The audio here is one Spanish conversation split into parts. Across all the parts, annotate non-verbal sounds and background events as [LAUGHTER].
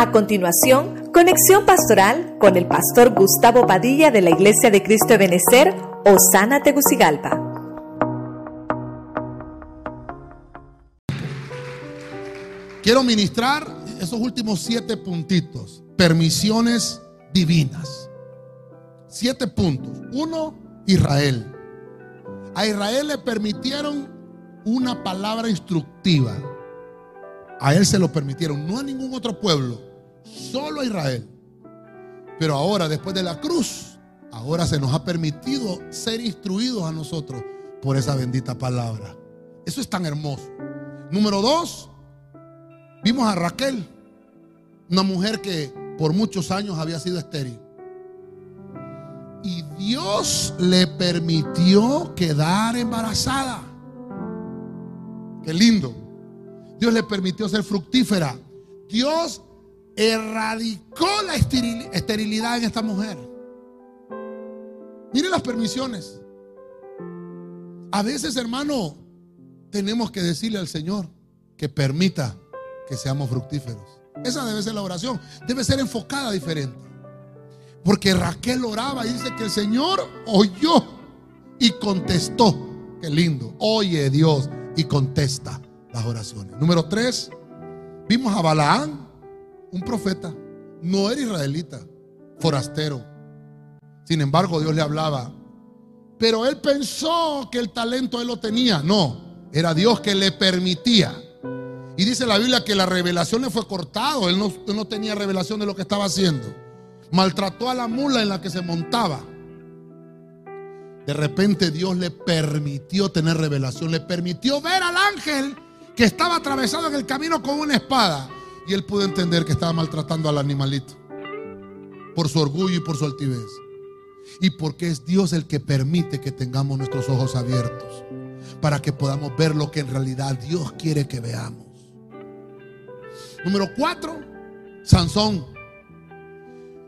A continuación, conexión pastoral con el pastor Gustavo Padilla de la Iglesia de Cristo de Benecer, Osana Tegucigalpa. Quiero ministrar esos últimos siete puntitos, permisiones divinas. Siete puntos. Uno, Israel. A Israel le permitieron una palabra instructiva. A él se lo permitieron, no a ningún otro pueblo, solo a Israel. Pero ahora, después de la cruz, ahora se nos ha permitido ser instruidos a nosotros por esa bendita palabra. Eso es tan hermoso. Número dos, vimos a Raquel, una mujer que por muchos años había sido estéril. Y Dios le permitió quedar embarazada. Qué lindo. Dios le permitió ser fructífera. Dios erradicó la esterilidad en esta mujer. Mire las permisiones. A veces, hermano, tenemos que decirle al Señor que permita que seamos fructíferos. Esa debe ser la oración. Debe ser enfocada diferente. Porque Raquel oraba y dice que el Señor oyó y contestó. Qué lindo. Oye Dios y contesta las oraciones. Número tres, vimos a Balaán, un profeta. No era israelita, forastero. Sin embargo, Dios le hablaba. Pero él pensó que el talento él lo tenía. No, era Dios que le permitía. Y dice la Biblia que la revelación le fue cortado. Él no, él no tenía revelación de lo que estaba haciendo. Maltrató a la mula en la que se montaba. De repente Dios le permitió tener revelación, le permitió ver al ángel que estaba atravesado en el camino con una espada. Y él pudo entender que estaba maltratando al animalito por su orgullo y por su altivez. Y porque es Dios el que permite que tengamos nuestros ojos abiertos para que podamos ver lo que en realidad Dios quiere que veamos. Número cuatro, Sansón.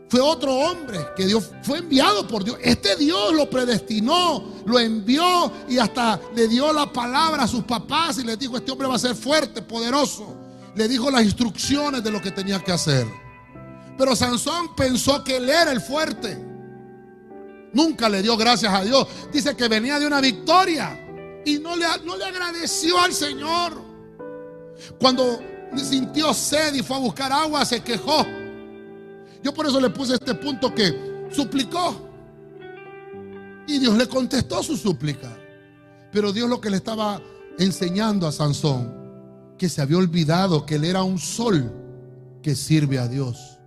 Fue otro hombre que Dios fue enviado por Dios. Este Dios lo predestinó, lo envió y hasta le dio la palabra a sus papás y les dijo, este hombre va a ser fuerte, poderoso. Le dijo las instrucciones de lo que tenía que hacer. Pero Sansón pensó que él era el fuerte. Nunca le dio gracias a Dios. Dice que venía de una victoria y no le, no le agradeció al Señor. Cuando sintió sed y fue a buscar agua, se quejó. Yo por eso le puse este punto que suplicó. Y Dios le contestó su súplica. Pero Dios lo que le estaba enseñando a Sansón, que se había olvidado que él era un sol que sirve a Dios.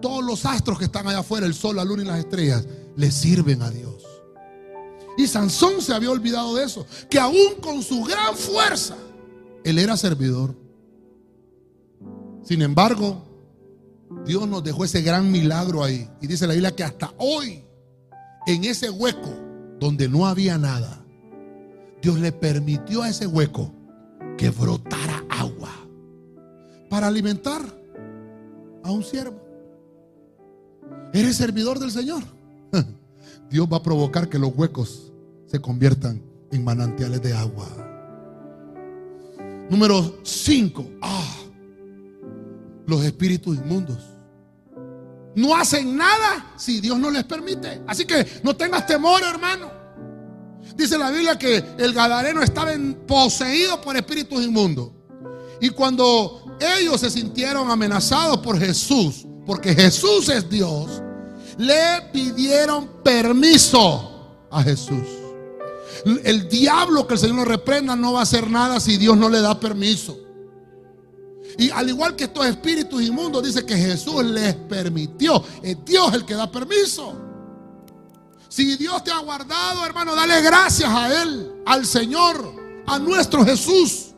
Todos los astros que están allá afuera, el sol, la luna y las estrellas, le sirven a Dios. Y Sansón se había olvidado de eso, que aún con su gran fuerza, él era servidor. Sin embargo, Dios nos dejó ese gran milagro ahí. Y dice la Biblia que hasta hoy, en ese hueco donde no había nada, Dios le permitió a ese hueco que brotara agua para alimentar a un siervo. ¿Eres servidor del Señor? [LAUGHS] Dios va a provocar que los huecos se conviertan en manantiales de agua. Número 5. Ah, los espíritus inmundos. No hacen nada si Dios no les permite. Así que no tengas temor, hermano. Dice la Biblia que el Gadareno estaba poseído por espíritus inmundos. Y cuando ellos se sintieron amenazados por Jesús, porque Jesús es Dios, le pidieron permiso a Jesús. El diablo que el Señor lo reprenda no va a hacer nada si Dios no le da permiso. Y al igual que estos espíritus inmundos, dice que Jesús les permitió. Es Dios el que da permiso. Si Dios te ha guardado, hermano, dale gracias a Él, al Señor, a nuestro Jesús.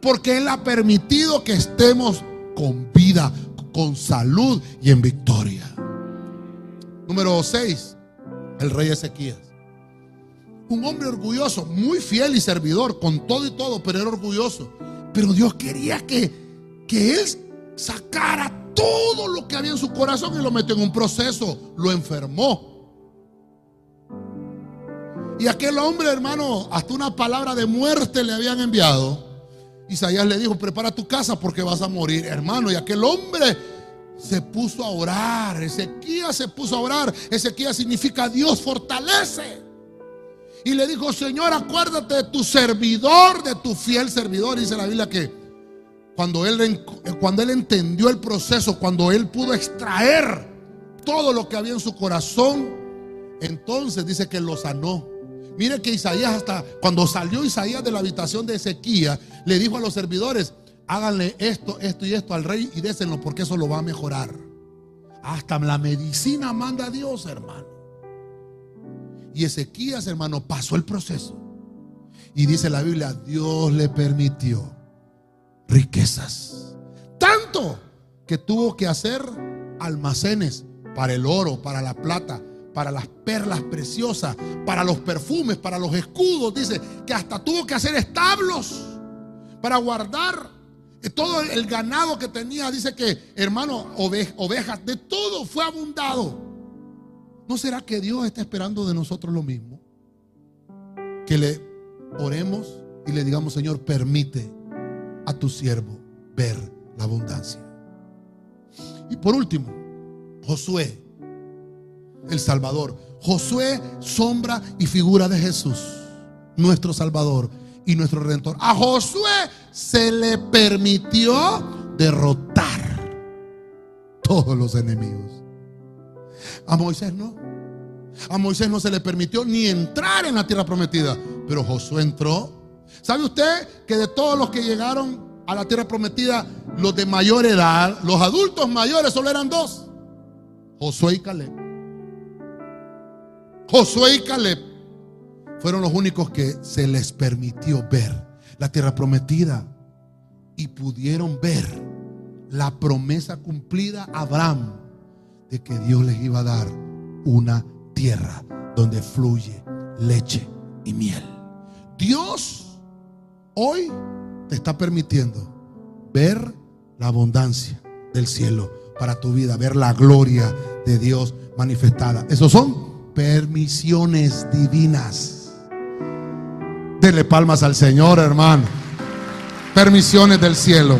Porque Él ha permitido que estemos con vida, con salud y en victoria. Número 6, el rey Ezequías. Un hombre orgulloso, muy fiel y servidor, con todo y todo, pero era orgulloso. Pero Dios quería que que él sacara todo lo que había en su corazón y lo metió en un proceso, lo enfermó. Y aquel hombre, hermano, hasta una palabra de muerte le habían enviado. Isaías le dijo, prepara tu casa porque vas a morir, hermano. Y aquel hombre se puso a orar. Ezequías se puso a orar. Ezequías significa Dios fortalece. Y le dijo, Señor, acuérdate de tu servidor, de tu fiel servidor. Dice la Biblia que cuando él, cuando él entendió el proceso, cuando él pudo extraer todo lo que había en su corazón, entonces dice que lo sanó. Mire que Isaías hasta cuando salió Isaías de la habitación de Ezequías, le dijo a los servidores, háganle esto, esto y esto al rey y désenlo porque eso lo va a mejorar. Hasta la medicina manda a Dios, hermano. Y Ezequías, hermano, pasó el proceso. Y dice la Biblia, Dios le permitió riquezas. Tanto que tuvo que hacer almacenes para el oro, para la plata, para las perlas preciosas, para los perfumes, para los escudos. Dice que hasta tuvo que hacer establos para guardar todo el ganado que tenía. Dice que, hermano, ovejas, de todo fue abundado. ¿No será que Dios está esperando de nosotros lo mismo? Que le oremos y le digamos, Señor, permite a tu siervo ver la abundancia. Y por último, Josué, el Salvador. Josué, sombra y figura de Jesús, nuestro Salvador y nuestro Redentor. A Josué se le permitió derrotar todos los enemigos. A Moisés no. A Moisés no se le permitió ni entrar en la tierra prometida. Pero Josué entró. ¿Sabe usted que de todos los que llegaron a la tierra prometida, los de mayor edad, los adultos mayores solo eran dos? Josué y Caleb. Josué y Caleb fueron los únicos que se les permitió ver la tierra prometida y pudieron ver la promesa cumplida a Abraham de que Dios les iba a dar una tierra donde fluye leche y miel. Dios hoy te está permitiendo ver la abundancia del cielo para tu vida, ver la gloria de Dios manifestada. Esos son permisiones divinas. Dele palmas al Señor, hermano. Permisiones del cielo.